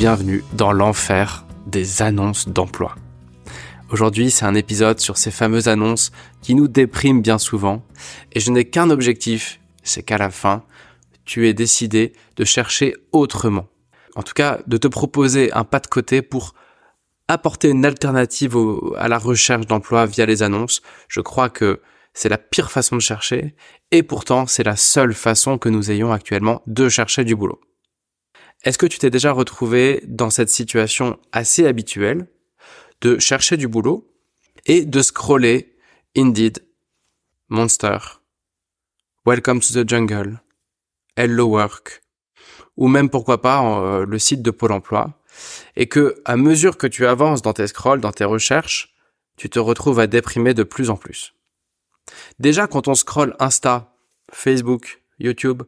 Bienvenue dans l'enfer des annonces d'emploi. Aujourd'hui, c'est un épisode sur ces fameuses annonces qui nous dépriment bien souvent, et je n'ai qu'un objectif, c'est qu'à la fin, tu aies décidé de chercher autrement. En tout cas, de te proposer un pas de côté pour apporter une alternative à la recherche d'emploi via les annonces. Je crois que c'est la pire façon de chercher, et pourtant c'est la seule façon que nous ayons actuellement de chercher du boulot. Est-ce que tu t'es déjà retrouvé dans cette situation assez habituelle de chercher du boulot et de scroller Indeed, Monster, Welcome to the Jungle, Hello Work, ou même pourquoi pas euh, le site de Pôle Emploi, et que à mesure que tu avances dans tes scrolls, dans tes recherches, tu te retrouves à déprimer de plus en plus. Déjà quand on scrolle Insta, Facebook, YouTube,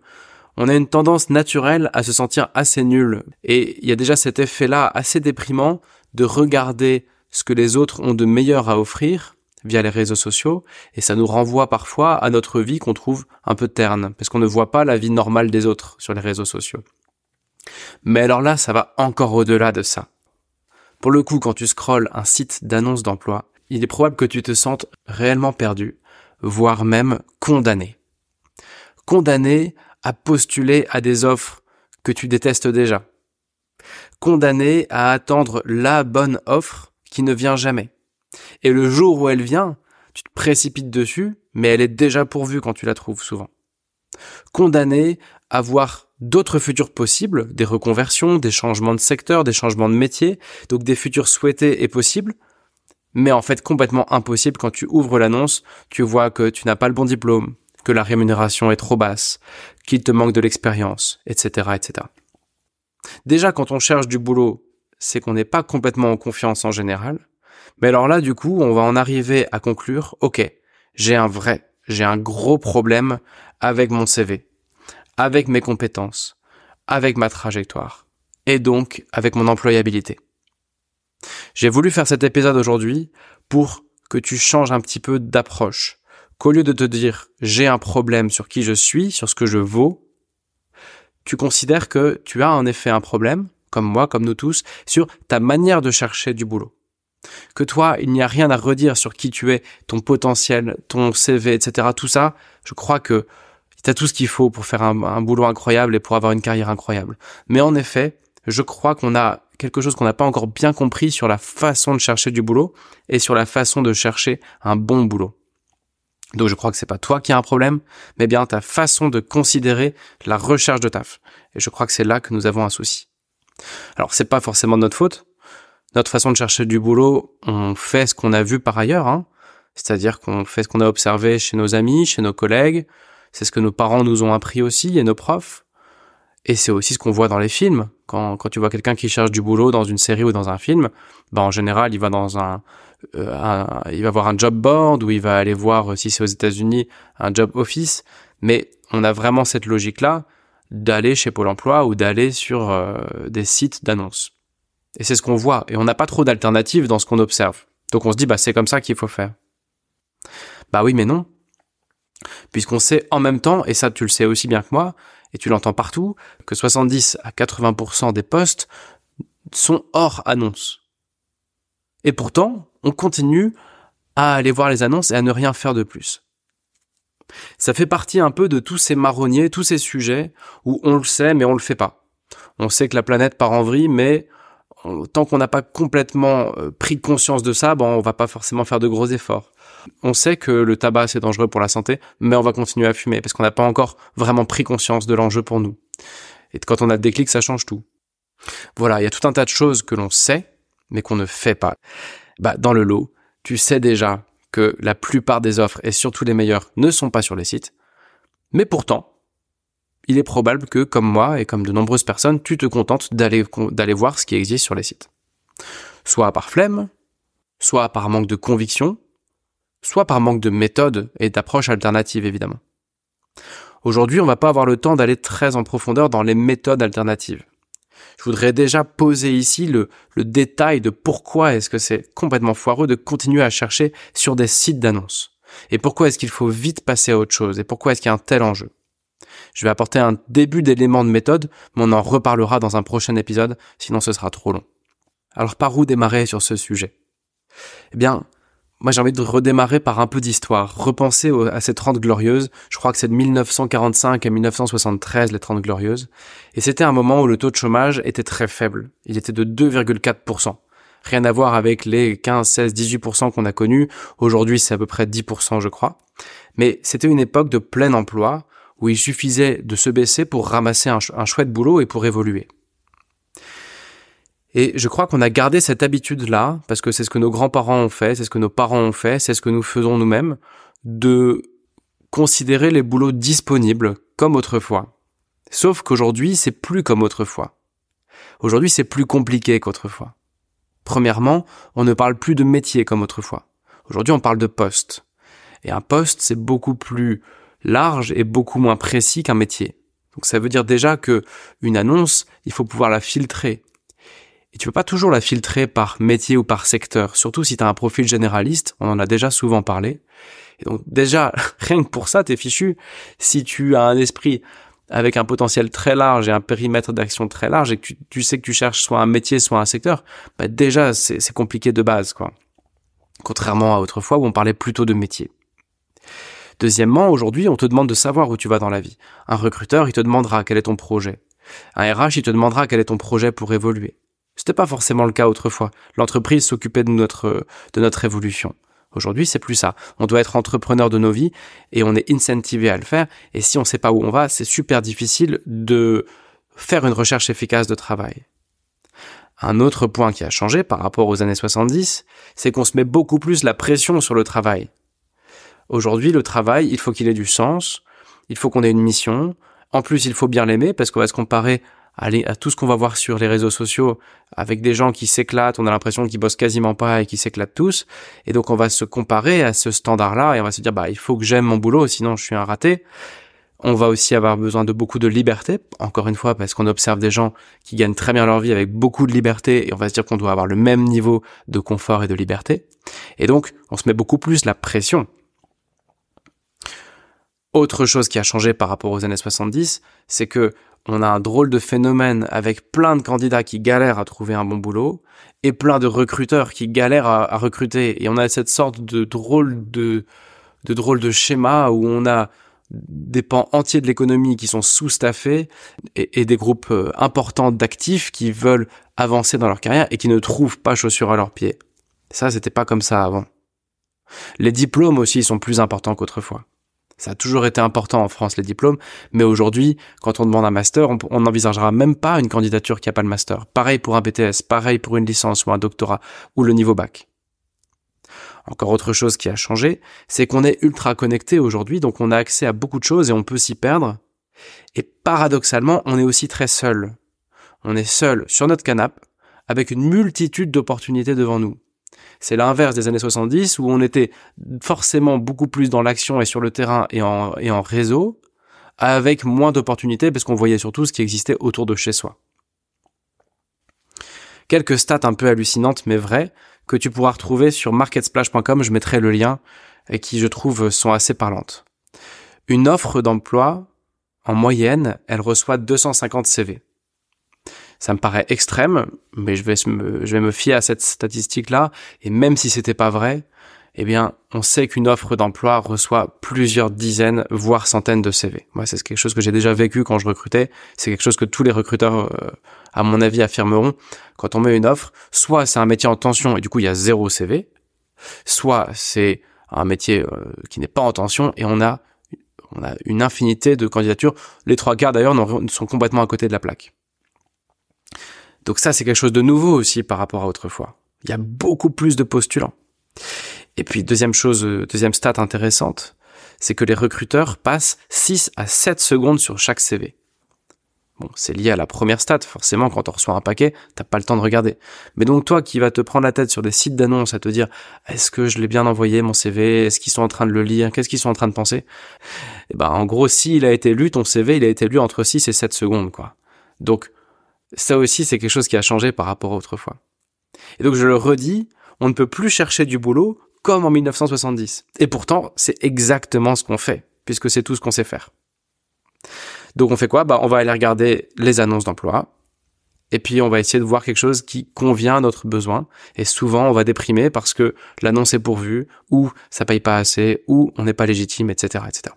on a une tendance naturelle à se sentir assez nul. Et il y a déjà cet effet-là assez déprimant de regarder ce que les autres ont de meilleur à offrir via les réseaux sociaux, et ça nous renvoie parfois à notre vie qu'on trouve un peu terne, parce qu'on ne voit pas la vie normale des autres sur les réseaux sociaux. Mais alors là, ça va encore au-delà de ça. Pour le coup, quand tu scrolles un site d'annonce d'emploi, il est probable que tu te sentes réellement perdu, voire même condamné. Condamné à postuler à des offres que tu détestes déjà. Condamné à attendre la bonne offre qui ne vient jamais. Et le jour où elle vient, tu te précipites dessus, mais elle est déjà pourvue quand tu la trouves souvent. Condamné à voir d'autres futurs possibles, des reconversions, des changements de secteur, des changements de métier, donc des futurs souhaités et possibles, mais en fait complètement impossible quand tu ouvres l'annonce, tu vois que tu n'as pas le bon diplôme, que la rémunération est trop basse, qu'il te manque de l'expérience, etc., etc. Déjà, quand on cherche du boulot, c'est qu'on n'est pas complètement en confiance en général. Mais alors là, du coup, on va en arriver à conclure, ok, j'ai un vrai, j'ai un gros problème avec mon CV, avec mes compétences, avec ma trajectoire, et donc avec mon employabilité. J'ai voulu faire cet épisode aujourd'hui pour que tu changes un petit peu d'approche, qu'au lieu de te dire j'ai un problème sur qui je suis, sur ce que je vaux, tu considères que tu as en effet un problème, comme moi, comme nous tous, sur ta manière de chercher du boulot. Que toi, il n'y a rien à redire sur qui tu es, ton potentiel, ton CV, etc. Tout ça, je crois que tu as tout ce qu'il faut pour faire un, un, boulot incroyable et pour avoir une carrière incroyable. Mais en effet, je crois qu'on a quelque chose qu'on n'a pas encore bien compris sur la façon de chercher du boulot et sur la façon de chercher un bon boulot. Donc je crois que c'est pas toi qui as un problème, mais bien ta façon de considérer la recherche de taf. Et je crois que c'est là que nous avons un souci. Alors c'est pas forcément de notre faute. Notre façon de chercher du boulot, on fait ce qu'on a vu par ailleurs, hein. c'est-à-dire qu'on fait ce qu'on a observé chez nos amis, chez nos collègues. C'est ce que nos parents nous ont appris aussi et nos profs. Et c'est aussi ce qu'on voit dans les films. Quand, quand tu vois quelqu'un qui cherche du boulot dans une série ou dans un film, bah en général, il va dans un, euh, il va voir un job board ou il va aller voir, si c'est aux États-Unis, un job office. Mais on a vraiment cette logique-là d'aller chez Pôle Emploi ou d'aller sur euh, des sites d'annonces. Et c'est ce qu'on voit. Et on n'a pas trop d'alternatives dans ce qu'on observe. Donc on se dit, bah c'est comme ça qu'il faut faire. Bah oui, mais non. Puisqu'on sait en même temps, et ça tu le sais aussi bien que moi, et tu l'entends partout, que 70 à 80% des postes sont hors annonce. Et pourtant, on continue à aller voir les annonces et à ne rien faire de plus. Ça fait partie un peu de tous ces marronniers, tous ces sujets où on le sait mais on le fait pas. On sait que la planète part en vrille mais tant qu'on n'a pas complètement euh, pris conscience de ça, bon, on va pas forcément faire de gros efforts. On sait que le tabac c'est dangereux pour la santé, mais on va continuer à fumer parce qu'on n'a pas encore vraiment pris conscience de l'enjeu pour nous. Et quand on a le déclic, ça change tout. Voilà, il y a tout un tas de choses que l'on sait, mais qu'on ne fait pas bah, dans le lot, tu sais déjà que la plupart des offres, et surtout les meilleures, ne sont pas sur les sites. Mais pourtant, il est probable que, comme moi et comme de nombreuses personnes, tu te contentes d'aller, voir ce qui existe sur les sites. Soit par flemme, soit par manque de conviction, soit par manque de méthode et d'approche alternative, évidemment. Aujourd'hui, on va pas avoir le temps d'aller très en profondeur dans les méthodes alternatives. Je voudrais déjà poser ici le, détail de pourquoi est-ce que c'est complètement foireux de continuer à chercher sur des sites d'annonces. Et pourquoi est-ce qu'il faut vite passer à autre chose? Et pourquoi est-ce qu'il y a un tel enjeu? Je vais apporter un début d'éléments de méthode, mais on en reparlera dans un prochain épisode, sinon ce sera trop long. Alors par où démarrer sur ce sujet? Eh bien, moi j'ai envie de redémarrer par un peu d'histoire, repenser à ces 30 glorieuses. Je crois que c'est de 1945 à 1973 les 30 glorieuses. Et c'était un moment où le taux de chômage était très faible. Il était de 2,4%. Rien à voir avec les 15, 16, 18% qu'on a connus. Aujourd'hui, c'est à peu près 10%, je crois. Mais c'était une époque de plein emploi où il suffisait de se baisser pour ramasser un, chouette boulot et pour évoluer. Et je crois qu'on a gardé cette habitude-là, parce que c'est ce que nos grands-parents ont fait, c'est ce que nos parents ont fait, c'est ce que nous faisons nous-mêmes, de considérer les boulots disponibles comme autrefois. Sauf qu'aujourd'hui, c'est plus comme autrefois. Aujourd'hui, c'est plus compliqué qu'autrefois. Premièrement, on ne parle plus de métier comme autrefois. Aujourd'hui, on parle de poste. Et un poste, c'est beaucoup plus large et beaucoup moins précis qu'un métier. Donc ça veut dire déjà que une annonce, il faut pouvoir la filtrer. Et tu peux pas toujours la filtrer par métier ou par secteur, surtout si tu as un profil généraliste, on en a déjà souvent parlé. Donc déjà, rien que pour ça, t'es fichu. Si tu as un esprit avec un potentiel très large et un périmètre d'action très large et que tu, sais que tu cherches soit un métier, soit un secteur, bah déjà c'est compliqué de base, quoi. Contrairement à autrefois où on parlait plutôt de métier. Deuxièmement, aujourd'hui, on te demande de savoir où tu vas dans la vie. Un recruteur, il te demandera quel est ton projet. Un RH, il te demandera quel est ton projet pour évoluer. C'était pas forcément le cas autrefois. L'entreprise s'occupait de notre, de notre évolution. Aujourd'hui, c'est plus ça. On doit être entrepreneur de nos vies et on est incentivé à le faire. Et si on sait pas où on va, c'est super difficile de faire une recherche efficace de travail. Un autre point qui a changé par rapport aux années 70, c'est qu'on se met beaucoup plus la pression sur le travail. Aujourd'hui, le travail, il faut qu'il ait du sens, il faut qu'on ait une mission, en plus, il faut bien l'aimer parce qu'on va se comparer aller à tout ce qu'on va voir sur les réseaux sociaux avec des gens qui s'éclatent, on a l'impression qu'ils bossent quasiment pas et qui s'éclatent tous. Et donc on va se comparer à ce standard-là et on va se dire bah il faut que j'aime mon boulot sinon je suis un raté. On va aussi avoir besoin de beaucoup de liberté, encore une fois parce qu'on observe des gens qui gagnent très bien leur vie avec beaucoup de liberté et on va se dire qu'on doit avoir le même niveau de confort et de liberté. Et donc on se met beaucoup plus la pression. Autre chose qui a changé par rapport aux années 70, c'est que on a un drôle de phénomène avec plein de candidats qui galèrent à trouver un bon boulot et plein de recruteurs qui galèrent à, recruter. Et on a cette sorte de drôle de, de drôle de schéma où on a des pans entiers de l'économie qui sont sous-staffés et, et, des groupes euh, importants d'actifs qui veulent avancer dans leur carrière et qui ne trouvent pas chaussures à leurs pieds. Ça, c'était pas comme ça avant. Les diplômes aussi sont plus importants qu'autrefois. Ça a toujours été important en France, les diplômes, mais aujourd'hui, quand on demande un master, on n'envisagera même pas une candidature qui n'a pas le master. Pareil pour un BTS, pareil pour une licence ou un doctorat, ou le niveau bac. Encore autre chose qui a changé, c'est qu'on est ultra connecté aujourd'hui, donc on a accès à beaucoup de choses et on peut s'y perdre. Et paradoxalement, on est aussi très seul. On est seul sur notre canapé, avec une multitude d'opportunités devant nous. C'est l'inverse des années 70 où on était forcément beaucoup plus dans l'action et sur le terrain et en, réseau, avec moins d'opportunités parce qu'on voyait surtout ce qui existait autour de chez soi. Quelques stats un peu hallucinantes mais vraies que tu pourras retrouver sur marketsplash.com, je mettrai le lien, et qui je trouve sont assez parlantes. Une offre d'emploi, en moyenne, elle reçoit 250 CV. Ça me paraît extrême, mais je vais me, fier à cette statistique-là. Et même si c'était pas vrai, eh bien, on sait qu'une offre d'emploi reçoit plusieurs dizaines, voire centaines de CV. Moi, c'est quelque chose que j'ai déjà vécu quand je recrutais. C'est quelque chose que tous les recruteurs, euh, à mon avis, affirmeront. Quand on met une offre, soit c'est un métier en tension et du coup il y a zéro CV, soit c'est un métier euh, qui n'est pas en tension et on a une infinité de candidatures. Les trois quarts d'ailleurs sont complètement à côté de la plaque. Donc ça, c'est quelque chose de nouveau aussi par rapport à autrefois. Il y a beaucoup plus de postulants. Et puis deuxième chose, euh, deuxième stat intéressante, c'est que les recruteurs passent 6 à 7 secondes sur chaque CV. Bon, c'est lié à la première stat, forcément, quand on reçoit un paquet, t'as pas le temps de regarder. Mais donc toi qui vas te prendre la tête sur des sites d'annonces à te dire, est-ce que je l'ai bien envoyé, mon CV, est-ce qu'ils sont en train de le lire, qu'est-ce qu'ils sont en train de penser? Eh ben, en gros, s'il a été lu, ton CV, il a été lu entre 6 et 7 secondes, quoi. Donc, ça aussi, c'est quelque chose qui a changé par rapport à autrefois. Et donc, je le redis, on ne peut plus chercher du boulot comme en 1970. Et pourtant, c'est exactement ce qu'on fait, puisque c'est tout ce qu'on sait faire. Donc on fait quoi? Bah on va aller regarder les annonces d'emploi. Et puis on va essayer de voir quelque chose qui convient à notre besoin. Et souvent on va déprimer parce que l'annonce est pourvue, ou ça paye pas assez, ou on n'est pas légitime, etc., etc.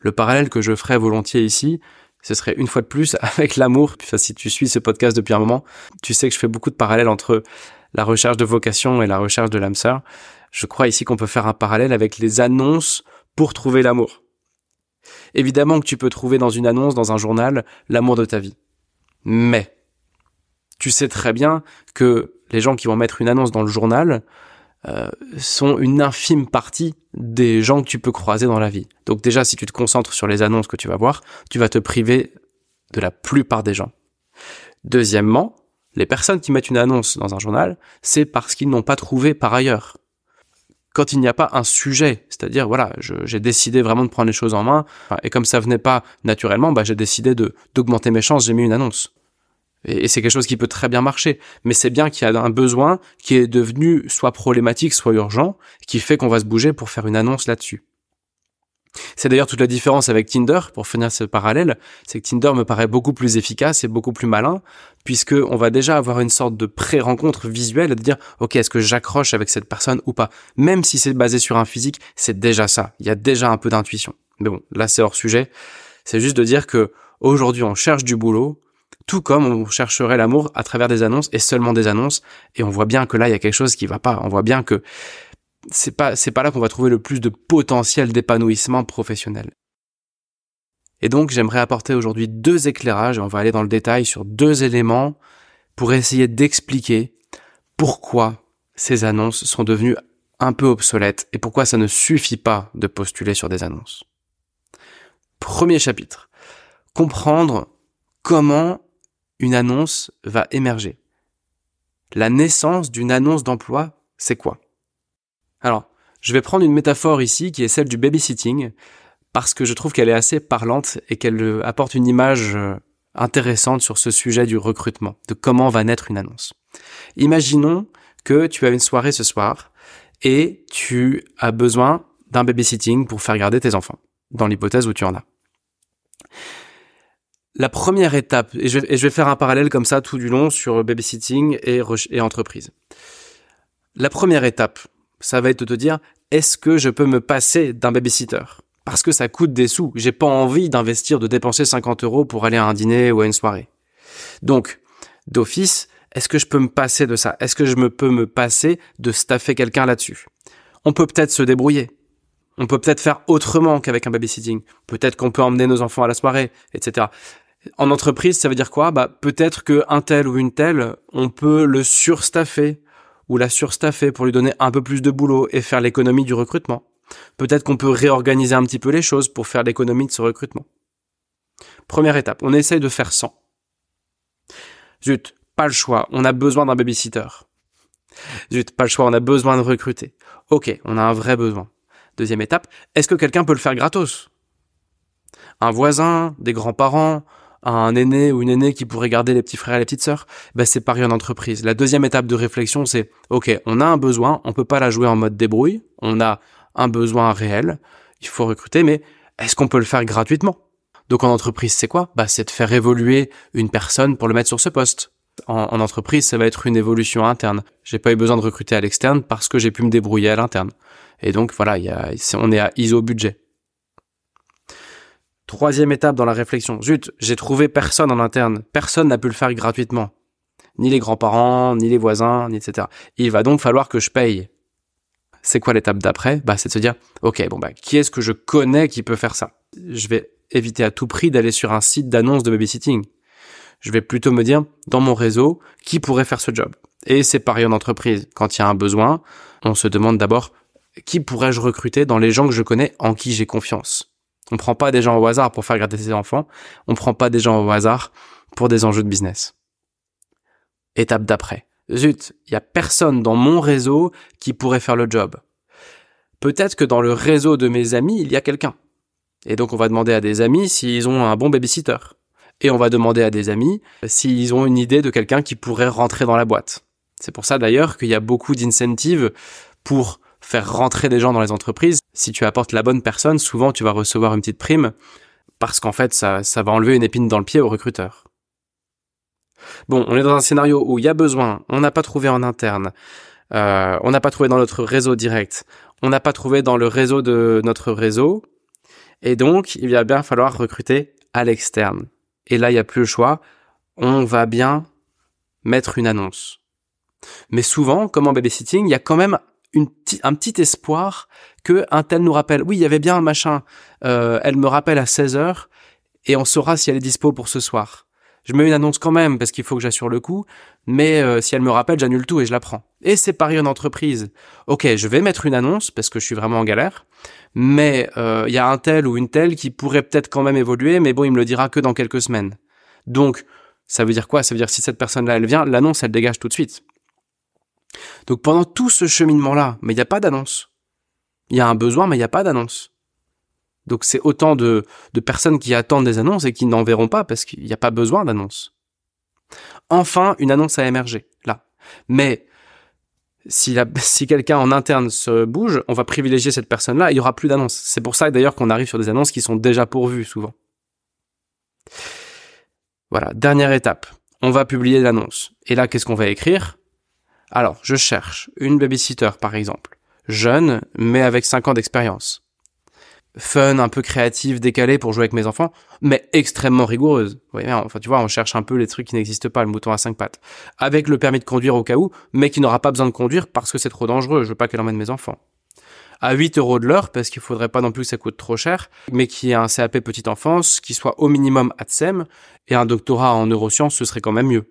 Le parallèle que je ferais volontiers ici, ce serait une fois de plus avec l'amour. Si tu suis ce podcast depuis un moment, tu sais que je fais beaucoup de parallèles entre la recherche de vocation et la recherche de l'âme sœur. Je crois ici qu'on peut faire un parallèle avec les annonces pour trouver l'amour. Évidemment que tu peux trouver dans une annonce, dans un journal, l'amour de ta vie. Mais, tu sais très bien que les gens qui vont mettre une annonce dans le journal euh, sont une infime partie des gens que tu peux croiser dans la vie. Donc déjà, si tu te concentres sur les annonces que tu vas voir, tu vas te priver de la plupart des gens. Deuxièmement, les personnes qui mettent une annonce dans un journal, c'est parce qu'ils n'ont pas trouvé par ailleurs quand il n'y a pas un sujet, c'est-à-dire voilà, j'ai décidé vraiment de prendre les choses en main, et comme ça venait pas naturellement, bah, j'ai décidé d'augmenter mes chances, j'ai mis une annonce. Et, c'est quelque chose qui peut très bien marcher, mais c'est bien qu'il y a un besoin qui est devenu soit problématique, soit urgent, qui fait qu'on va se bouger pour faire une annonce là-dessus. C'est d'ailleurs toute la différence avec Tinder, pour finir ce parallèle, c'est que Tinder me paraît beaucoup plus efficace et beaucoup plus malin, puisque on va déjà avoir une sorte de pré-rencontre visuelle, de dire, ok, est-ce que j'accroche avec cette personne ou pas? Même si c'est basé sur un physique, c'est déjà ça. Il y a déjà un peu d'intuition. Mais bon, là c'est hors sujet. C'est juste de dire que aujourd'hui on cherche du boulot, tout comme on chercherait l'amour à travers des annonces et seulement des annonces, et on voit bien que là il y a quelque chose qui va pas. On voit bien que c'est pas c'est pas là qu'on va trouver le plus de potentiel d'épanouissement professionnel. Et donc j'aimerais apporter aujourd'hui deux éclairages et on va aller dans le détail sur deux éléments pour essayer d'expliquer pourquoi ces annonces sont devenues un peu obsolètes et pourquoi ça ne suffit pas de postuler sur des annonces. Premier chapitre. Comprendre comment une annonce va émerger. La naissance d'une annonce d'emploi, c'est quoi? Alors, je vais prendre une métaphore ici qui est celle du babysitting, parce que je trouve qu'elle est assez parlante et qu'elle apporte une image euh, intéressante sur ce sujet du recrutement, de comment va naître une annonce. Imaginons que tu as une soirée ce soir et tu as besoin d'un babysitting pour faire garder tes enfants, dans l'hypothèse où tu en as. La première étape, et je, vais, faire un parallèle comme ça tout du long sur babysitting et, et entreprise. La première étape ça va être de te dire est-ce que je peux me passer d'un babysitter? Parce que ça coûte des sous. J'ai pas envie d'investir, de dépenser 50 euros pour aller à un dîner ou à une soirée. Donc, d'office, est-ce que je peux me passer de ça? Est-ce que je me peux me passer de staffer quelqu'un là-dessus? On peut peut-être se débrouiller. On peut peut-être faire autrement qu'avec un babysitting. Peut-être qu'on peut emmener nos enfants à la soirée, etc. En entreprise, ça veut dire quoi? Bah peut-être que un tel ou une telle, on peut le surstaffer ou la surstaffer pour lui donner un peu plus de boulot et faire l'économie du recrutement. Peut-être qu'on peut réorganiser un petit peu les choses pour faire l'économie de ce recrutement. Première étape, on essaye de faire 100. Zut, pas le choix, on a besoin d'un babysitter. Zut, pas le choix, on a besoin de recruter. Ok, on a un vrai besoin. Deuxième étape, est-ce que quelqu'un peut le faire gratos? Un voisin, des grands-parents, un aîné ou une aînée qui pourrait garder les petits frères et les petites sœurs, ben c'est pareil en entreprise. La deuxième étape de réflexion, c'est ok, on a un besoin, on peut pas la jouer en mode débrouille, on a un besoin réel, il faut recruter, mais est-ce qu'on peut le faire gratuitement? Donc en entreprise, c'est quoi? Bah c'est de faire évoluer une personne pour le mettre sur ce poste. En, entreprise, ça va être une évolution interne. J'ai pas eu besoin de recruter à l'externe parce que j'ai pu me débrouiller à l'interne. Et donc voilà, on est à ISO budget. Troisième étape dans la réflexion. Zut, j'ai trouvé personne en interne. Personne n'a pu le faire gratuitement. Ni les grands-parents, ni les voisins, ni etc. Il va donc falloir que je paye. C'est quoi l'étape d'après? Bah, c'est de se dire, ok, bon bah, qui est-ce que je connais qui peut faire ça? Je vais éviter à tout prix d'aller sur un site d'annonce de babysitting. Je vais plutôt me dire, dans mon réseau, qui pourrait faire ce job? Et c'est pareil en entreprise. Quand il y a un besoin, on se demande d'abord, qui pourrais-je recruter dans les gens que je connais en qui j'ai confiance? On prend pas des gens au hasard pour faire garder ses enfants, on prend pas des gens au hasard pour des enjeux de business. Étape d'après. Zut, il y a personne dans mon réseau qui pourrait faire le job. Peut-être que dans le réseau de mes amis, il y a quelqu'un. Et donc on va demander à des amis s'ils ont un bon babysitter. Et on va demander à des amis s'ils ont une idée de quelqu'un qui pourrait rentrer dans la boîte. C'est pour ça d'ailleurs qu'il y a beaucoup d'incentives pour faire rentrer des gens dans les entreprises. Si tu apportes la bonne personne, souvent tu vas recevoir une petite prime parce qu'en fait ça, ça va enlever une épine dans le pied au recruteur. Bon, on est dans un scénario où il y a besoin, on n'a pas trouvé en interne, euh, on n'a pas trouvé dans notre réseau direct, on n'a pas trouvé dans le réseau de notre réseau, et donc il va bien falloir recruter à l'externe. Et là, il n'y a plus le choix, on va bien mettre une annonce. Mais souvent, comme en babysitting, il y a quand même un petit espoir que un tel nous rappelle. Oui, il y avait bien un machin. Euh, elle me rappelle à 16 heures et on saura si elle est dispo pour ce soir. Je mets une annonce quand même parce qu'il faut que j'assure le coup, mais euh, si elle me rappelle, j'annule tout et je la prends. Et c'est pareil en entreprise. Ok, je vais mettre une annonce parce que je suis vraiment en galère, mais euh, il y a un tel ou une telle qui pourrait peut-être quand même évoluer, mais bon, il me le dira que dans quelques semaines. Donc, ça veut dire quoi? Ça veut dire si cette personne-là, elle vient, l'annonce, elle dégage tout de suite. Donc pendant tout ce cheminement-là, mais il n'y a pas d'annonce. Il y a un besoin, mais il n'y a pas d'annonce. Donc c'est autant de, personnes qui attendent des annonces et qui n'en verront pas parce qu'il n'y a pas besoin d'annonce. Enfin, une annonce a émergé, là. Mais si, si quelqu'un en interne se bouge, on va privilégier cette personne-là, il y aura plus d'annonce. C'est pour ça d'ailleurs qu'on arrive sur des annonces qui sont déjà pourvues souvent. Voilà, dernière étape. On va publier l'annonce. Et là, qu'est-ce qu'on va écrire? Alors, je cherche une babysitter, par exemple. Jeune, mais avec 5 ans d'expérience. Fun, un peu créative, décalée pour jouer avec mes enfants, mais extrêmement rigoureuse. enfin, tu vois, on cherche un peu les trucs qui n'existent pas, le mouton à 5 pattes. Avec le permis de conduire au cas où, mais qui n'aura pas besoin de conduire parce que c'est trop dangereux, je veux pas qu'elle emmène mes enfants. À 8 euros de l'heure, parce qu'il faudrait pas non plus que ça coûte trop cher, mais qui a un CAP petite enfance, qui soit au minimum ATSEM, et un doctorat en neurosciences, ce serait quand même mieux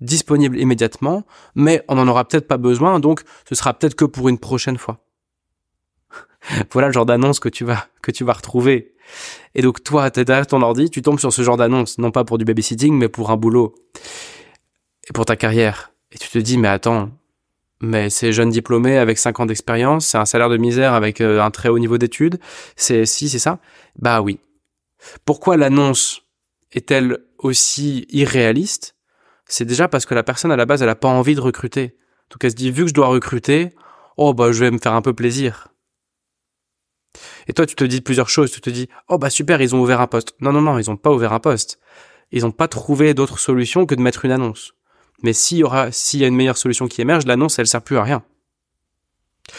disponible immédiatement, mais on n'en aura peut-être pas besoin, donc ce sera peut-être que pour une prochaine fois. voilà le genre d'annonce que tu vas que tu vas retrouver. Et donc toi, t'es derrière ton ordi, tu tombes sur ce genre d'annonce, non pas pour du babysitting, mais pour un boulot et pour ta carrière. Et tu te dis, mais attends, mais c'est jeune diplômé avec 5 ans d'expérience, c'est un salaire de misère avec euh, un très haut niveau d'études, c'est si, c'est ça? Bah oui. Pourquoi l'annonce est-elle aussi irréaliste? C'est déjà parce que la personne à la base elle a pas envie de recruter. Donc elle se dit vu que je dois recruter, oh bah je vais me faire un peu plaisir. Et toi tu te dis plusieurs choses, tu te dis oh bah super ils ont ouvert un poste. Non non non ils ont pas ouvert un poste. Ils ont pas trouvé d'autre solution que de mettre une annonce. Mais s'il y aura y a une meilleure solution qui émerge, l'annonce elle sert plus à rien.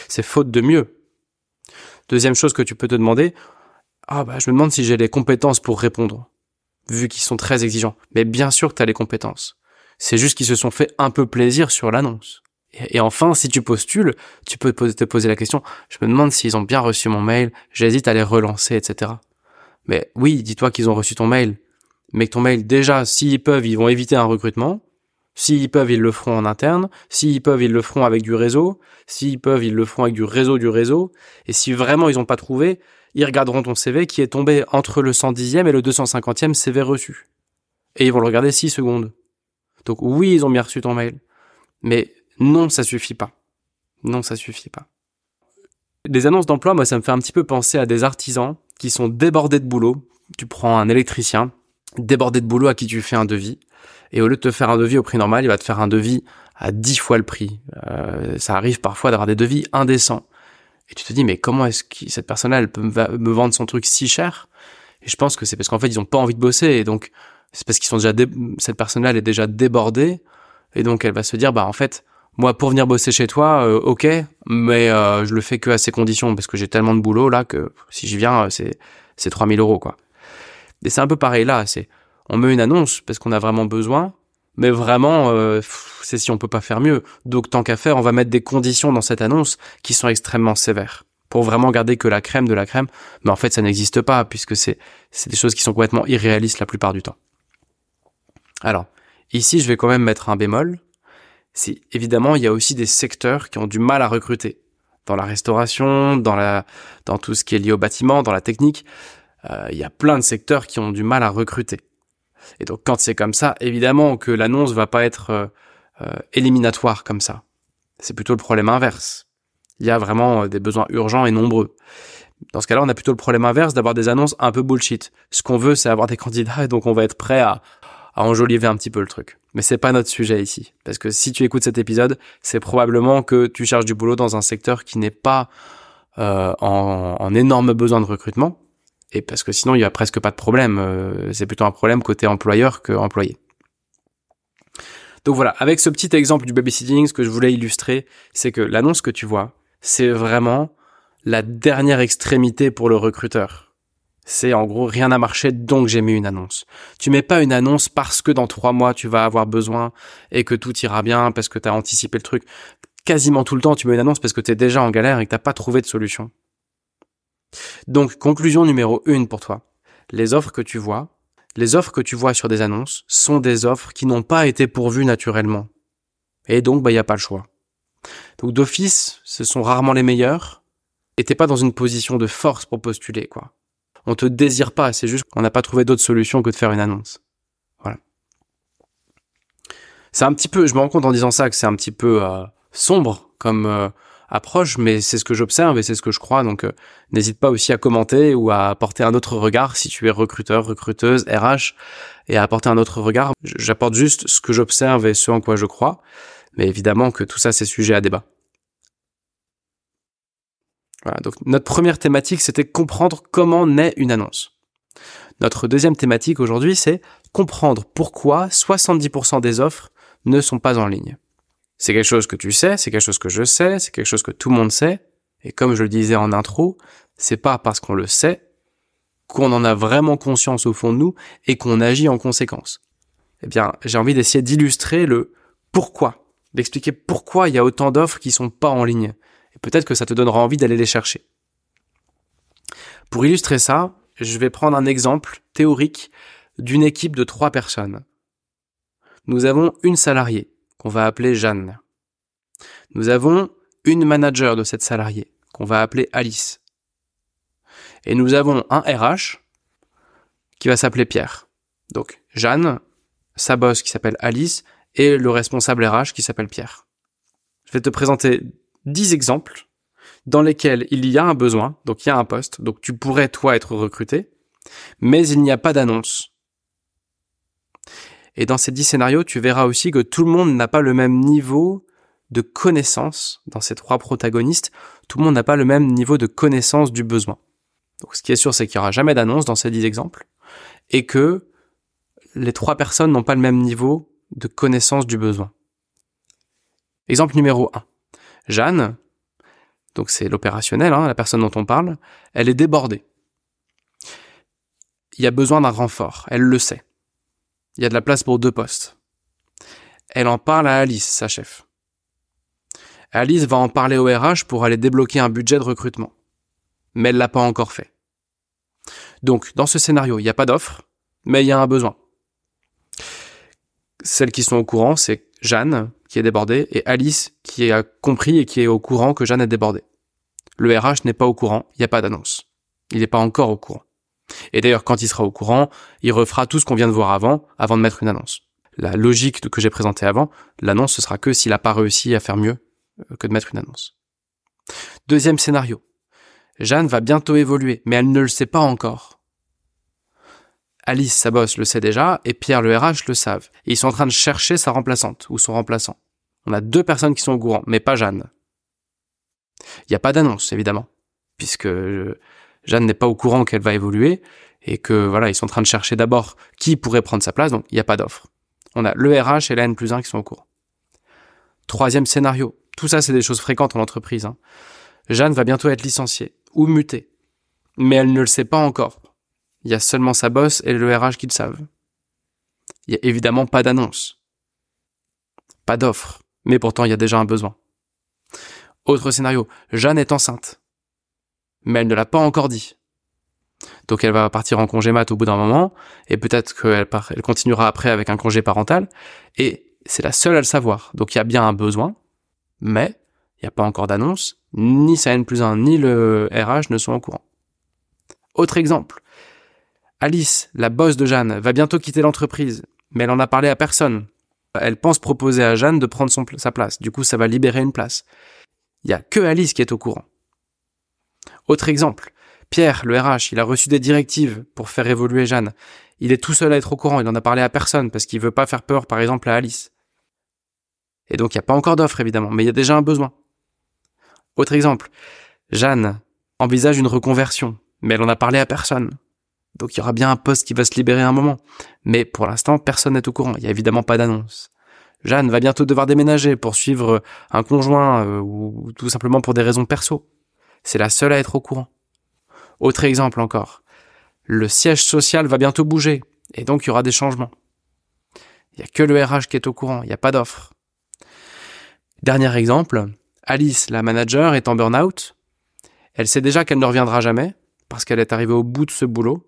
C'est faute de mieux. Deuxième chose que tu peux te demander, ah bah je me demande si j'ai les compétences pour répondre, vu qu'ils sont très exigeants. Mais bien sûr que tu as les compétences. C'est juste qu'ils se sont fait un peu plaisir sur l'annonce. Et, enfin, si tu postules, tu peux te poser la question, je me demande s'ils ont bien reçu mon mail, j'hésite à les relancer, etc. Mais oui, dis-toi qu'ils ont reçu ton mail. Mais que ton mail, déjà, s'ils peuvent, ils vont éviter un recrutement. S'ils peuvent, ils le feront en interne. S'ils peuvent, ils le feront avec du réseau. S'ils peuvent, ils le feront avec du réseau du réseau. Et si vraiment ils n'ont pas trouvé, ils regarderont ton CV qui est tombé entre le 110e et le 250e CV reçu. Et ils vont le regarder 6 secondes. Donc oui, ils ont bien reçu ton mail, mais non, ça suffit pas. Non, ça suffit pas. Les annonces d'emploi, moi, ça me fait un petit peu penser à des artisans qui sont débordés de boulot. Tu prends un électricien, débordé de boulot à qui tu fais un devis, et au lieu de te faire un devis au prix normal, il va te faire un devis à dix fois le prix. Euh, ça arrive parfois d'avoir des devis indécents. Et tu te dis, mais comment est-ce que cette personne-là, elle peut me vendre son truc si cher? Et je pense que c'est parce qu'en fait, ils ont pas envie de bosser, et donc c'est parce qu'ils sont déjà cette personne-là elle est déjà débordée. Et donc elle va se dire bah en fait moi pour venir bosser chez toi euh, ok mais euh, je le fais que à ces conditions parce que j'ai tellement de boulot là que si je viens euh, c'est c'est 3000 euros quoi. Et c'est un peu pareil là c'est on met une annonce parce qu'on a vraiment besoin mais vraiment c'est si on peut pas faire mieux. Donc tant qu'à faire on va mettre des conditions dans cette annonce qui sont extrêmement sévères pour vraiment garder que la crème de la crème. Mais en fait ça n'existe pas puisque c'est c'est des choses qui sont complètement irréalistes la plupart du temps alors, ici, je vais quand même mettre un bémol. C'est évidemment, il y a aussi des secteurs qui ont du mal à recruter. dans la restauration, dans la, dans tout ce qui est lié au bâtiment, dans la technique. Euh, il y a plein de secteurs qui ont du mal à recruter. Et donc quand c'est comme ça, évidemment que l'annonce va pas être euh, euh, éliminatoire comme ça. C'est plutôt le problème inverse. Il y a vraiment des besoins urgents et nombreux. Dans ce cas-là, on a plutôt le problème inverse d'avoir des annonces un peu bullshit. Ce qu'on veut, c'est avoir des candidats et donc on va être prêt à, à enjoliver un petit peu le truc. Mais c'est pas notre sujet ici. Parce que si tu écoutes cet épisode, c'est probablement que tu cherches du boulot dans un secteur qui n'est pas euh, en, en, énorme besoin de recrutement. Et parce que sinon, il y a presque pas de problème. Euh, c'est plutôt un problème côté employeur que employé. Donc voilà, avec ce petit exemple du babysitting, ce que je voulais illustrer, c'est que l'annonce que tu vois, c'est vraiment la dernière extrémité pour le recruteur. C'est en gros rien n'a marché donc j'ai mis une annonce. Tu mets pas une annonce parce que dans trois mois tu vas avoir besoin et que tout ira bien parce que tu as anticipé le truc. Quasiment tout le temps tu mets une annonce parce que tu es déjà en galère et que t'as pas trouvé de solution. Donc conclusion numéro une pour toi. Les offres que tu vois, les offres que tu vois sur des annonces sont des offres qui n'ont pas été pourvues naturellement. Et donc bah y a pas le choix. Donc d'office, ce sont rarement les meilleurs et t'es pas dans une position de force pour postuler quoi on te désire pas, c'est juste qu'on n'a pas trouvé d'autre solution que de faire une annonce. Voilà. C'est un petit peu, je me rends compte en disant ça que c'est un petit peu euh, sombre comme euh, approche, mais c'est ce que j'observe et c'est ce que je crois. Donc euh, n'hésite pas aussi à commenter ou à apporter un autre regard si tu es recruteur, recruteuse, RH, et à apporter un autre regard. J'apporte juste ce que j'observe et ce en quoi je crois, mais évidemment que tout ça c'est sujet à débat. Voilà, donc notre première thématique, c'était comprendre comment naît une annonce. Notre deuxième thématique aujourd'hui, c'est comprendre pourquoi 70% des offres ne sont pas en ligne. C'est quelque chose que tu sais, c'est quelque chose que je sais, c'est quelque chose que tout le monde sait, et comme je le disais en intro, c'est pas parce qu'on le sait qu'on en a vraiment conscience au fond de nous et qu'on agit en conséquence. Eh bien, j'ai envie d'essayer d'illustrer le pourquoi, d'expliquer pourquoi il y a autant d'offres qui sont pas en ligne peut-être que ça te donnera envie d'aller les chercher. Pour illustrer ça, je vais prendre un exemple théorique d'une équipe de trois personnes. Nous avons une salariée, qu'on va appeler Jeanne. Nous avons une manager de cette salariée, qu'on va appeler Alice. Et nous avons un RH, qui va s'appeler Pierre. Donc, Jeanne, sa boss qui s'appelle Alice, et le responsable RH qui s'appelle Pierre. Je vais te présenter 10 exemples dans lesquels il y a un besoin, donc il y a un poste, donc tu pourrais toi être recruté, mais il n'y a pas d'annonce. Et dans ces 10 scénarios, tu verras aussi que tout le monde n'a pas le même niveau de connaissance dans ces trois protagonistes, tout le monde n'a pas le même niveau de connaissance du besoin. Donc ce qui est sûr, c'est qu'il n'y aura jamais d'annonce dans ces 10 exemples, et que les trois personnes n'ont pas le même niveau de connaissance du besoin. Exemple numéro 1. Jeanne, donc c'est l'opérationnel, hein, la personne dont on parle, elle est débordée. Il y a besoin d'un renfort, elle le sait. Il y a de la place pour deux postes. Elle en parle à Alice, sa chef. Alice va en parler au RH pour aller débloquer un budget de recrutement. Mais elle l'a pas encore fait. Donc, dans ce scénario, il n'y a pas d'offre, mais il y a un besoin. Celles qui sont au courant, c'est Jeanne, qui est débordée, et Alice, qui a compris et qui est au courant que Jeanne est débordée. Le RH n'est pas au courant, il n'y a pas d'annonce. Il n'est pas encore au courant. Et d'ailleurs, quand il sera au courant, il refera tout ce qu'on vient de voir avant, avant de mettre une annonce. La logique que j'ai présentée avant, l'annonce, ce sera que s'il n'a pas réussi à faire mieux euh, que de mettre une annonce. Deuxième scénario. Jeanne va bientôt évoluer, mais elle ne le sait pas encore. Alice, sa boss, le sait déjà, et Pierre, le RH, le savent. Et ils sont en train de chercher sa remplaçante, ou son remplaçant. On a deux personnes qui sont au courant, mais pas Jeanne. Il n'y a pas d'annonce, évidemment, puisque euh, Jeanne n'est pas au courant qu'elle va évoluer, et que voilà, ils sont en train de chercher d'abord qui pourrait prendre sa place, donc il n'y a pas d'offre. On a le RH et la N plus 1 qui sont au courant. Troisième scénario. Tout ça, c'est des choses fréquentes en entreprise. Hein. Jeanne va bientôt être licenciée, ou mutée. Mais elle ne le sait pas encore. Il y a seulement sa bosse et le RH qui le savent. Il y a évidemment pas d'annonce. Pas d'offre. Mais pourtant, il y a déjà un besoin. Autre scénario. Jeanne est enceinte. Mais elle ne l'a pas encore dit. Donc elle va partir en congé mat au bout d'un moment, et peut-être qu'elle elle continuera après avec un congé parental, et c'est la seule à le savoir. Donc il y a bien un besoin, mais il n'y a pas encore d'annonce, Ni sa N plus 1, ni le RH ne sont au courant. Autre exemple. Alice, la boss de Jeanne, va bientôt quitter l'entreprise, mais elle en a parlé à personne. Elle pense proposer à Jeanne de prendre sa place. Du coup, ça va libérer une place. Il y a que Alice qui est au courant. Autre exemple. Pierre, le RH, il a reçu des directives pour faire évoluer Jeanne. Il est tout seul à être au courant, il en a parlé à personne parce qu'il veut pas faire peur, par exemple, à Alice. Et donc, il n'y a pas encore d'offre, évidemment, mais il y a déjà un besoin. Autre exemple. Jeanne envisage une reconversion, mais elle en a parlé à personne. Donc, il y aura bien un poste qui va se libérer à un moment. Mais pour l'instant, personne n'est au courant. Il n'y a évidemment pas d'annonce. Jeanne va bientôt devoir déménager pour suivre un conjoint euh, ou tout simplement pour des raisons perso. C'est la seule à être au courant. Autre exemple encore. Le siège social va bientôt bouger, et donc il y aura des changements. Il n'y a que le RH qui est au courant, il n'y a pas d'offre. Dernier exemple, Alice, la manager, est en burn-out. Elle sait déjà qu'elle ne reviendra jamais, parce qu'elle est arrivée au bout de ce boulot,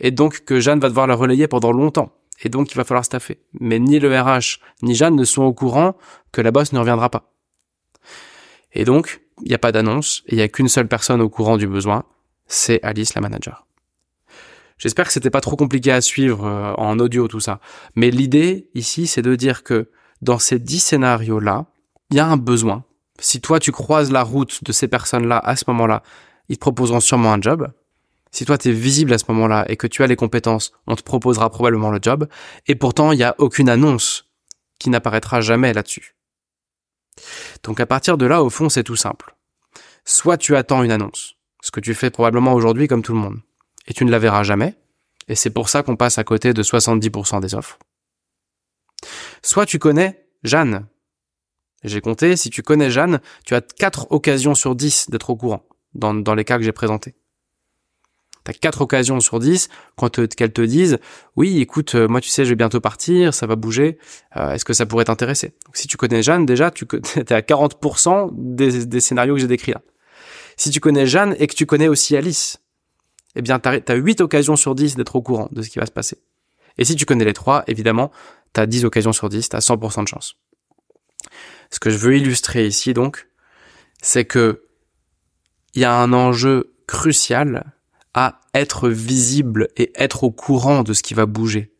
et donc que Jeanne va devoir la relayer pendant longtemps, et donc il va falloir staffer. Mais ni le RH ni Jeanne ne sont au courant que la bosse ne reviendra pas. Et donc, il n'y a pas d'annonce, il n'y a qu'une seule personne au courant du besoin, c'est Alice la manager. J'espère que c'était pas trop compliqué à suivre euh, en audio tout ça. Mais l'idée ici, c'est de dire que dans ces dix scénarios-là, il y a un besoin. Si toi tu croises la route de ces personnes-là à ce moment-là, ils te proposeront sûrement un job. Si toi tu es visible à ce moment-là et que tu as les compétences, on te proposera probablement le job. Et pourtant, il n'y a aucune annonce qui n'apparaîtra jamais là-dessus. Donc à partir de là, au fond, c'est tout simple. Soit tu attends une annonce, ce que tu fais probablement aujourd'hui comme tout le monde. Et tu ne la verras jamais, et c'est pour ça qu'on passe à côté de 70% des offres. Soit tu connais Jeanne. J'ai compté, si tu connais Jeanne, tu as 4 occasions sur 10 d'être au courant, dans, dans les cas que j'ai présentés. Tu as 4 occasions sur 10 quand qu'elle te dise oui écoute euh, moi tu sais je vais bientôt partir ça va bouger euh, est-ce que ça pourrait t'intéresser? Donc si tu connais Jeanne déjà tu es à 40% des, scénarios que j'ai décrits là si tu connais Jeanne et que tu connais aussi Alice, eh bien, tu as 8 occasions sur 10 d'être au courant de ce qui va se passer. Et si tu connais les trois, évidemment, tu as 10 occasions sur 10, tu as 100% de chance. Ce que je veux illustrer ici, donc, c'est que il y a un enjeu crucial à être visible et être au courant de ce qui va bouger.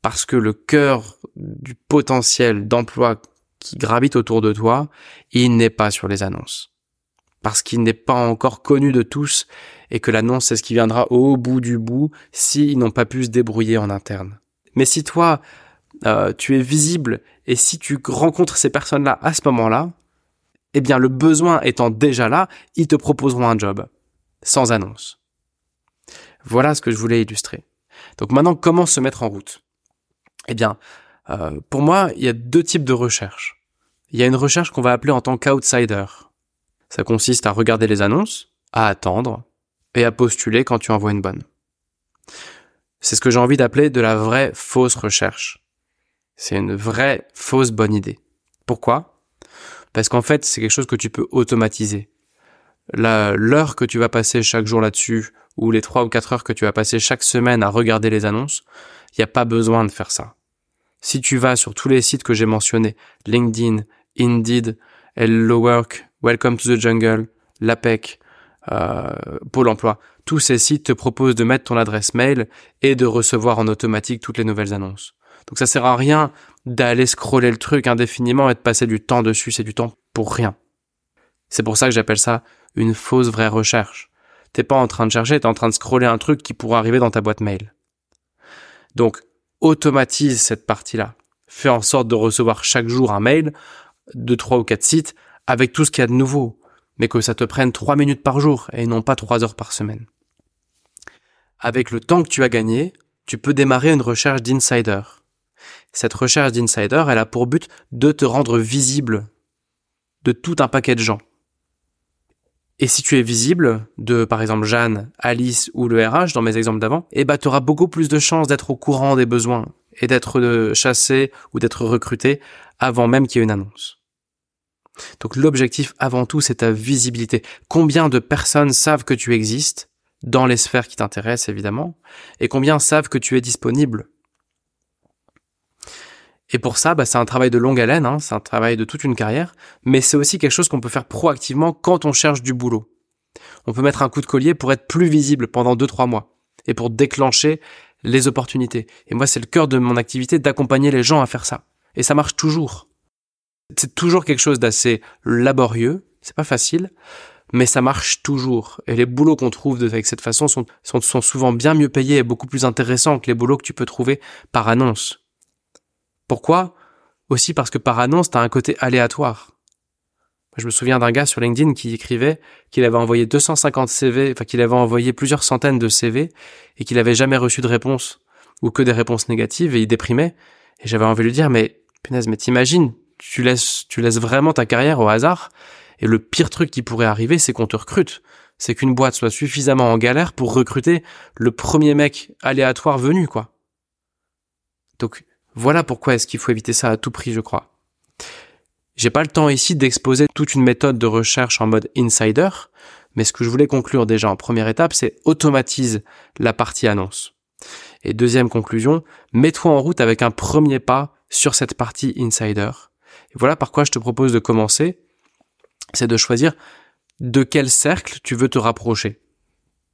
Parce que le cœur du potentiel d'emploi qui gravite autour de toi, il n'est pas sur les annonces parce qu'il n'est pas encore connu de tous et que l'annonce c'est ce qui viendra au bout du bout s'ils n'ont pas pu se débrouiller en interne. Mais si toi, euh, tu es visible et si tu rencontres ces personnes-là à ce moment-là, eh bien le besoin étant déjà là, ils te proposeront un job, sans annonce. Voilà ce que je voulais illustrer. Donc maintenant, comment se mettre en route? Eh bien, euh, pour moi, il y a deux types de recherches. Il y a une recherche qu'on va appeler en tant qu'outsider. Ça consiste à regarder les annonces, à attendre et à postuler quand tu envoies une bonne. C'est ce que j'ai envie d'appeler de la vraie fausse recherche. C'est une vraie fausse bonne idée. Pourquoi? Parce qu'en fait, c'est quelque chose que tu peux automatiser. L'heure que tu vas passer chaque jour là-dessus, ou les trois ou quatre heures que tu vas passer chaque semaine à regarder les annonces, il n'y a pas besoin de faire ça. Si tu vas sur tous les sites que j'ai mentionnés, LinkedIn, Indeed, Hello Work, Welcome to the Jungle, l'APEC, euh, Pôle emploi. Tous ces sites te proposent de mettre ton adresse mail et de recevoir en automatique toutes les nouvelles annonces. Donc ça sert à rien d'aller scroller le truc indéfiniment et de passer du temps dessus, c'est du temps pour rien. C'est pour ça que j'appelle ça une fausse vraie recherche. T'es pas en train de chercher, t'es en train de scroller un truc qui pourra arriver dans ta boîte mail. Donc, automatise cette partie-là. Fais en sorte de recevoir chaque jour un mail de trois ou quatre sites avec tout ce qu'il y a de nouveau, mais que ça te prenne trois minutes par jour et non pas trois heures par semaine. Avec le temps que tu as gagné, tu peux démarrer une recherche d'insider. Cette recherche d'insider, elle a pour but de te rendre visible de tout un paquet de gens. Et si tu es visible de, par exemple, Jeanne, Alice ou le RH dans mes exemples d'avant, eh ben, tu auras beaucoup plus de chances d'être au courant des besoins et d'être euh, chassé ou d'être recruté avant même qu'il y ait une annonce. Donc l'objectif avant tout, c'est ta visibilité. Combien de personnes savent que tu existes dans les sphères qui t'intéressent évidemment, et combien savent que tu es disponible. Et pour ça, bah, c'est un travail de longue haleine, hein, c'est un travail de toute une carrière, mais c'est aussi quelque chose qu'on peut faire proactivement quand on cherche du boulot. On peut mettre un coup de collier pour être plus visible pendant 2-3 mois et pour déclencher les opportunités. Et moi, c'est le cœur de mon activité d'accompagner les gens à faire ça. Et ça marche toujours. C'est toujours quelque chose d'assez laborieux, c'est pas facile, mais ça marche toujours. Et les boulots qu'on trouve avec cette façon sont, sont, sont souvent bien mieux payés et beaucoup plus intéressants que les boulots que tu peux trouver par annonce. Pourquoi? Aussi parce que par annonce, tu as un côté aléatoire. Je me souviens d'un gars sur LinkedIn qui écrivait qu'il avait envoyé 250 CV, enfin qu'il avait envoyé plusieurs centaines de CV et qu'il avait jamais reçu de réponse ou que des réponses négatives et il déprimait. Et j'avais envie de lui dire, mais punaise, mais t'imagines, tu laisses, tu laisses vraiment ta carrière au hasard et le pire truc qui pourrait arriver, c'est qu'on te recrute. C'est qu'une boîte soit suffisamment en galère pour recruter le premier mec aléatoire venu, quoi. Donc, voilà pourquoi est-ce qu'il faut éviter ça à tout prix, je crois. J'ai pas le temps ici d'exposer toute une méthode de recherche en mode insider, mais ce que je voulais conclure déjà en première étape, c'est automatise la partie annonce. Et deuxième conclusion, mets-toi en route avec un premier pas sur cette partie insider. Et voilà par quoi je te propose de commencer, c'est de choisir de quel cercle tu veux te rapprocher.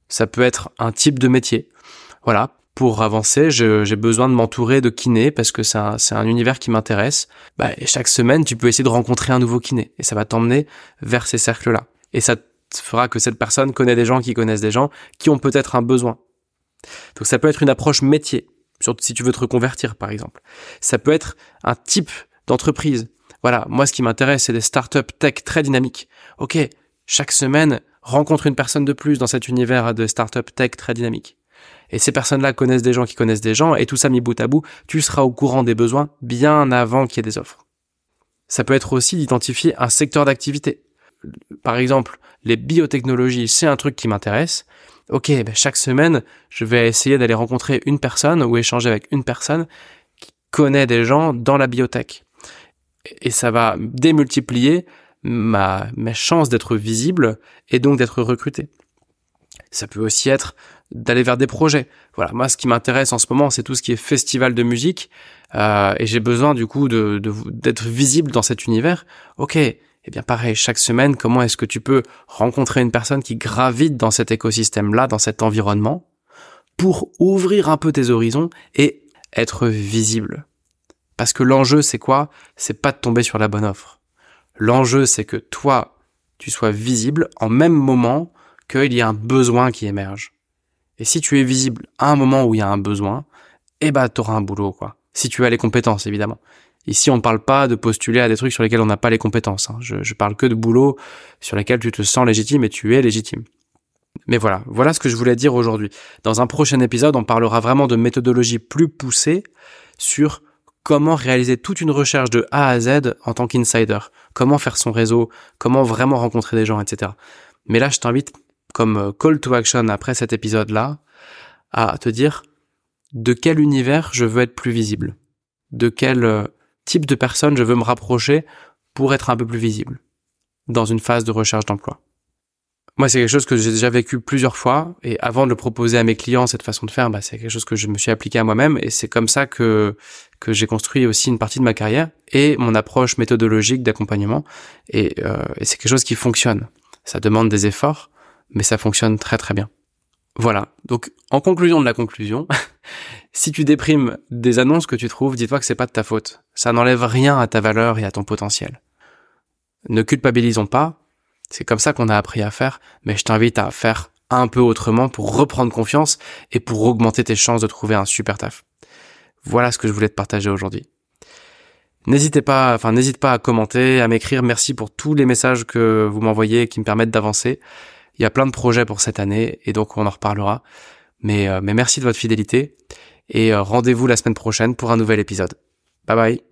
Ça peut être un type de métier. Voilà, pour avancer, j'ai besoin de m'entourer de kinés parce que c'est un, un, univers qui m'intéresse. Bah, chaque semaine, tu peux essayer de rencontrer un nouveau kiné et ça va t'emmener vers ces cercles-là. Et ça fera que cette personne connaît des gens qui connaissent des gens qui ont peut-être un besoin. Donc ça peut être une approche métier, surtout si tu veux te reconvertir par exemple. Ça peut être un type d'entreprise. Voilà, moi ce qui m'intéresse, c'est des startups tech très dynamiques. Ok, chaque semaine, rencontre une personne de plus dans cet univers de startups tech très dynamiques. Et ces personnes-là connaissent des gens qui connaissent des gens, et tout ça mis bout à bout, tu seras au courant des besoins bien avant qu'il y ait des offres. Ça peut être aussi d'identifier un secteur d'activité. Par exemple, les biotechnologies, c'est un truc qui m'intéresse. Ok, ben chaque semaine, je vais essayer d'aller rencontrer une personne ou échanger avec une personne qui connaît des gens dans la biotech. Et ça va démultiplier ma, mes chances d'être visible et donc d'être recruté. Ça peut aussi être d'aller vers des projets. Voilà, moi ce qui m'intéresse en ce moment, c'est tout ce qui est festival de musique, euh, et j'ai besoin du coup d'être visible dans cet univers. Ok, eh bien pareil, chaque semaine, comment est-ce que tu peux rencontrer une personne qui gravite dans cet écosystème-là, dans cet environnement, pour ouvrir un peu tes horizons et être visible? Parce que l'enjeu, c'est quoi? C'est pas de tomber sur la bonne offre. L'enjeu, c'est que toi, tu sois visible en même moment qu'il y a un besoin qui émerge. Et si tu es visible à un moment où il y a un besoin, eh ben, t'auras un boulot, quoi. Si tu as les compétences, évidemment. Ici, on ne parle pas de postuler à des trucs sur lesquels on n'a pas les compétences. Hein. Je, je parle que de boulot sur lesquels tu te sens légitime et tu es légitime. Mais voilà, voilà ce que je voulais dire aujourd'hui. Dans un prochain épisode, on parlera vraiment de méthodologie plus poussée sur comment réaliser toute une recherche de A à Z en tant qu'insider, comment faire son réseau, comment vraiment rencontrer des gens, etc. Mais là, je t'invite comme euh, call to action après cet épisode-là, à te dire de quel univers je veux être plus visible, de quel euh, type de personne je veux me rapprocher pour être un peu plus visible dans une phase de recherche d'emploi? Moi, c'est quelque chose que j'ai déjà vécu plusieurs fois et avant de le proposer à mes clients, cette façon de faire, bah, c'est quelque chose que je me suis appliqué à moi-même et c'est comme ça que que j'ai construit aussi une partie de ma carrière et mon approche méthodologique d'accompagnement et, euh, et c'est quelque chose qui fonctionne. Ça demande des efforts, mais ça fonctionne très très bien. Voilà. Donc, en conclusion de la conclusion, si tu déprimes des annonces que tu trouves, dis-toi que c'est pas de ta faute. Ça n'enlève rien à ta valeur et à ton potentiel. Ne culpabilisons pas. C'est comme ça qu'on a appris à faire, mais je t'invite à faire un peu autrement pour reprendre confiance et pour augmenter tes chances de trouver un super taf. Voilà ce que je voulais te partager aujourd'hui. N'hésitez pas, enfin, n'hésite pas à commenter, à m'écrire. Merci pour tous les messages que vous m'envoyez qui me permettent d'avancer. Il y a plein de projets pour cette année et donc on en reparlera. Mais, euh, mais merci de votre fidélité et euh, rendez-vous la semaine prochaine pour un nouvel épisode. Bye bye